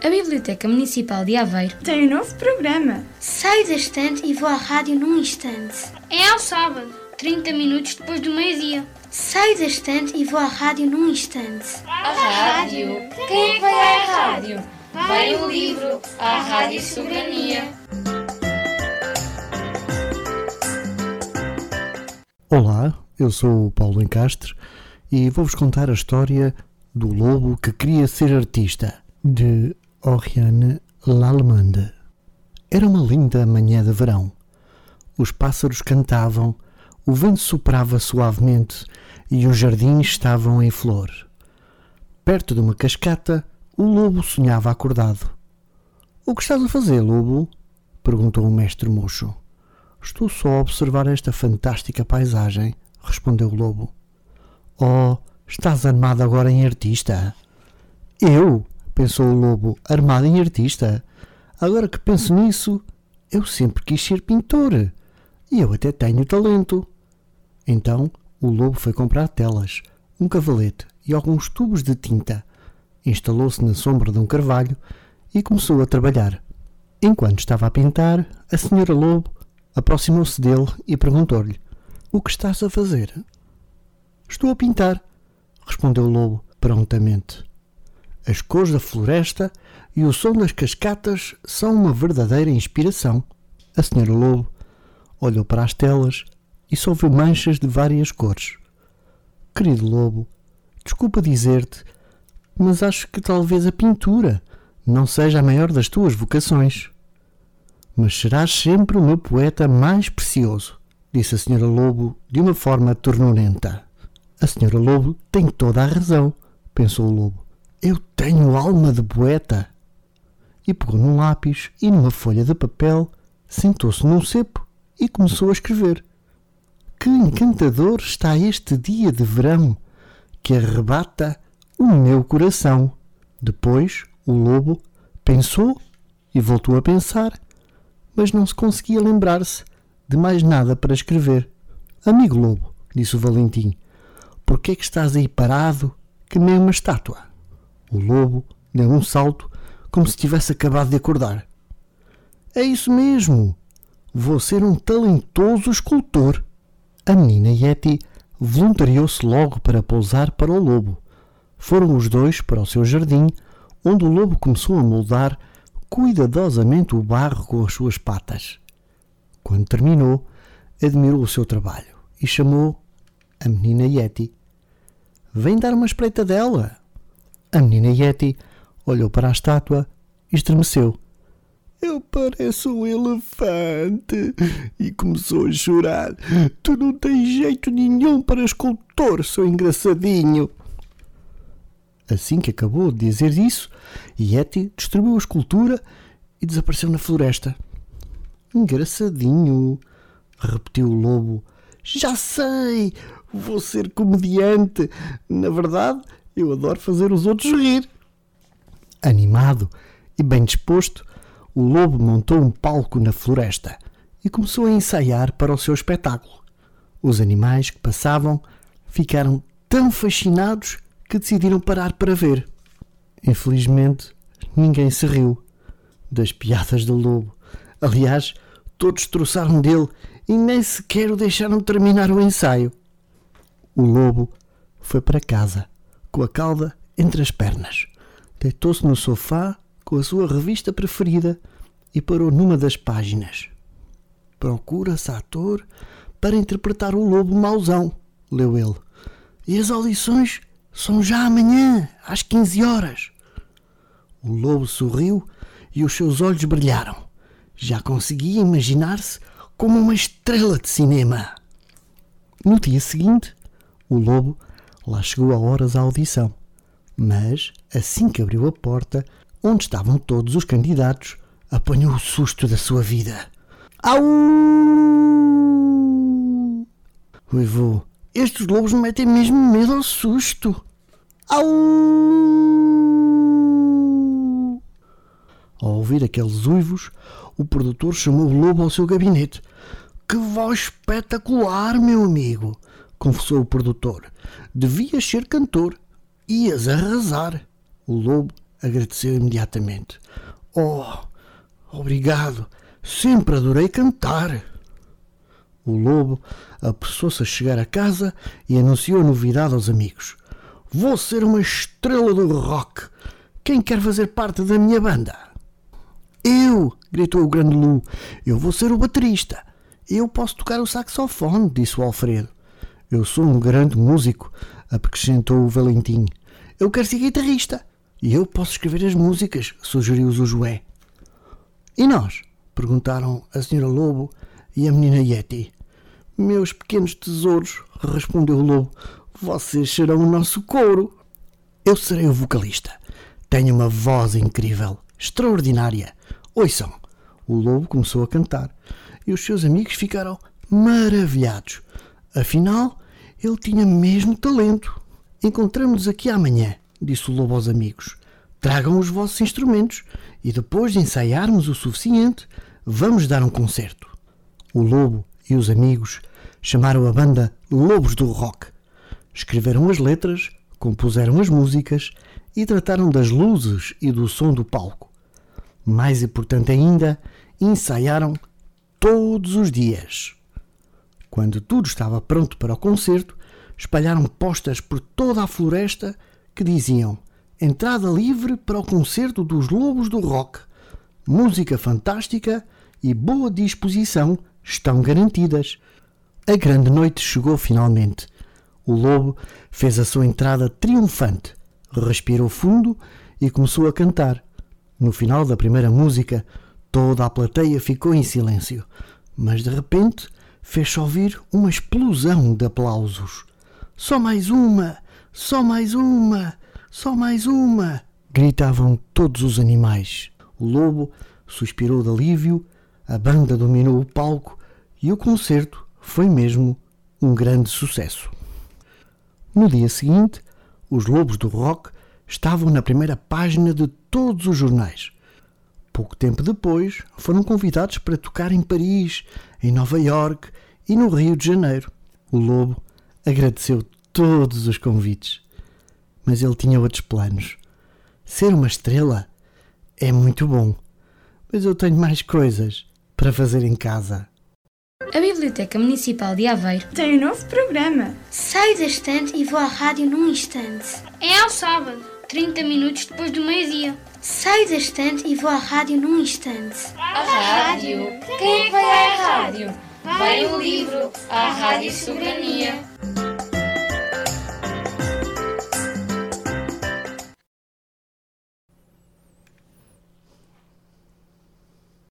A Biblioteca Municipal de Aveiro tem um novo programa. Saio da estante e vou à rádio num instante. É ao sábado, 30 minutos depois do meio-dia. Saio da estante e vou à rádio num instante. A rádio? Quem é que vai à rádio? Vai o livro, a Rádio Soberania. Olá, eu sou o Paulo Encastre e vou-vos contar a história do lobo que queria ser artista, de Oriane Lallemande. Era uma linda manhã de verão. Os pássaros cantavam, o vento soprava suavemente e os jardins estavam em flor. Perto de uma cascata, o lobo sonhava acordado. O que estás a fazer, lobo? perguntou o mestre mocho. Estou só a observar esta fantástica paisagem, respondeu o lobo. Oh, estás armado agora em artista? Eu? Pensou o lobo, armado em artista. Agora que penso nisso, eu sempre quis ser pintor. E eu até tenho talento. Então o lobo foi comprar telas, um cavalete e alguns tubos de tinta. Instalou-se na sombra de um carvalho e começou a trabalhar. Enquanto estava a pintar, a senhora lobo aproximou-se dele e perguntou-lhe: O que estás a fazer? Estou a pintar, respondeu o lobo prontamente. As cores da floresta e o som das cascatas são uma verdadeira inspiração. A senhora lobo olhou para as telas e só viu manchas de várias cores. Querido lobo, desculpa dizer-te, mas acho que talvez a pintura não seja a maior das tuas vocações. Mas serás sempre o meu poeta mais precioso, disse a senhora lobo de uma forma ternurenta. A senhora lobo tem toda a razão, pensou o lobo. Eu tenho alma de poeta. E pegou num lápis e numa folha de papel, sentou-se num cepo e começou a escrever. Que encantador está este dia de verão que arrebata o meu coração. Depois o lobo pensou e voltou a pensar, mas não se conseguia lembrar-se de mais nada para escrever. Amigo lobo, disse o Valentim, por que é que estás aí parado que nem uma estátua? O lobo deu um salto como se tivesse acabado de acordar. É isso mesmo! Vou ser um talentoso escultor. A menina Yeti voluntariou-se logo para pousar para o lobo. Foram os dois para o seu jardim, onde o lobo começou a moldar cuidadosamente o barro com as suas patas. Quando terminou, admirou o seu trabalho e chamou a menina Yeti. Vem dar uma espreita dela. A menina Yeti olhou para a estátua e estremeceu. Eu pareço um elefante. E começou a chorar. Tu não tens jeito nenhum para escultor, seu engraçadinho. Assim que acabou de dizer isso, Yeti distribuiu a escultura e desapareceu na floresta. Engraçadinho, repetiu o lobo. Já sei, vou ser comediante. Na verdade, eu adoro fazer os outros rir. Animado e bem disposto, o lobo montou um palco na floresta e começou a ensaiar para o seu espetáculo. Os animais que passavam ficaram tão fascinados que decidiram parar para ver. Infelizmente, ninguém se riu das piadas do lobo. Aliás, todos troçaram dele e nem sequer o deixaram terminar o ensaio. O lobo foi para casa, com a cauda entre as pernas. Deitou-se no sofá com a sua revista preferida e parou numa das páginas. Procura-se ator para interpretar o lobo mauzão, leu ele. E as audições são já amanhã, às 15 horas. O lobo sorriu e os seus olhos brilharam. Já conseguia imaginar-se como uma estrela de cinema. No dia seguinte, o lobo lá chegou a horas à audição. Mas, assim que abriu a porta, onde estavam todos os candidatos, apanhou o susto da sua vida. Au! Uivou, estes lobos me metem mesmo medo ao susto. Au! Ao ouvir aqueles uivos, o produtor chamou o lobo ao seu gabinete. Que voz espetacular, meu amigo! Confessou o produtor. Devias ser cantor. Ias arrasar. O lobo agradeceu imediatamente. Oh, obrigado. Sempre adorei cantar. O lobo apressou-se a chegar a casa e anunciou a novidade aos amigos. Vou ser uma estrela do rock. Quem quer fazer parte da minha banda? Eu! gritou o grande Lu. Eu vou ser o baterista. Eu posso tocar o saxofone, disse o Alfredo. Eu sou um grande músico, acrescentou o Valentim. Eu quero ser guitarrista. E eu posso escrever as músicas, sugeriu o Josué. E nós? perguntaram a senhora Lobo e a menina Yeti. Meus pequenos tesouros, respondeu o Lobo, vocês serão o nosso couro. Eu serei o vocalista. Tenho uma voz incrível, extraordinária. Ouçam! O lobo começou a cantar e os seus amigos ficaram maravilhados. Afinal, ele tinha mesmo talento. Encontramos-nos aqui amanhã, disse o lobo aos amigos. Tragam os vossos instrumentos e depois de ensaiarmos o suficiente, vamos dar um concerto. O lobo e os amigos chamaram a banda Lobos do Rock. Escreveram as letras, compuseram as músicas e trataram das luzes e do som do palco. Mais importante ainda, ensaiaram todos os dias. Quando tudo estava pronto para o concerto, espalharam postas por toda a floresta que diziam: Entrada livre para o concerto dos Lobos do Rock. Música fantástica e boa disposição estão garantidas. A grande noite chegou finalmente. O lobo fez a sua entrada triunfante, respirou fundo e começou a cantar. No final da primeira música, toda a plateia ficou em silêncio, mas de repente fez-se ouvir uma explosão de aplausos. Só mais uma! Só mais uma! Só mais uma! gritavam todos os animais. O lobo suspirou de alívio, a banda dominou o palco e o concerto foi mesmo um grande sucesso. No dia seguinte, os Lobos do Rock estavam na primeira página de todos os jornais. Pouco tempo depois, foram convidados para tocar em Paris, em Nova York e no Rio de Janeiro. O Lobo agradeceu todos os convites, mas ele tinha outros planos. Ser uma estrela é muito bom, mas eu tenho mais coisas para fazer em casa. A Biblioteca Municipal de Aveiro tem um novo programa. Saio da estante e vou à rádio num instante. É ao sábado, 30 minutos depois do meio-dia. Saio da estante e vou à rádio num instante. A rádio? Quem que vai à rádio? Vai o livro, à Rádio Soberania.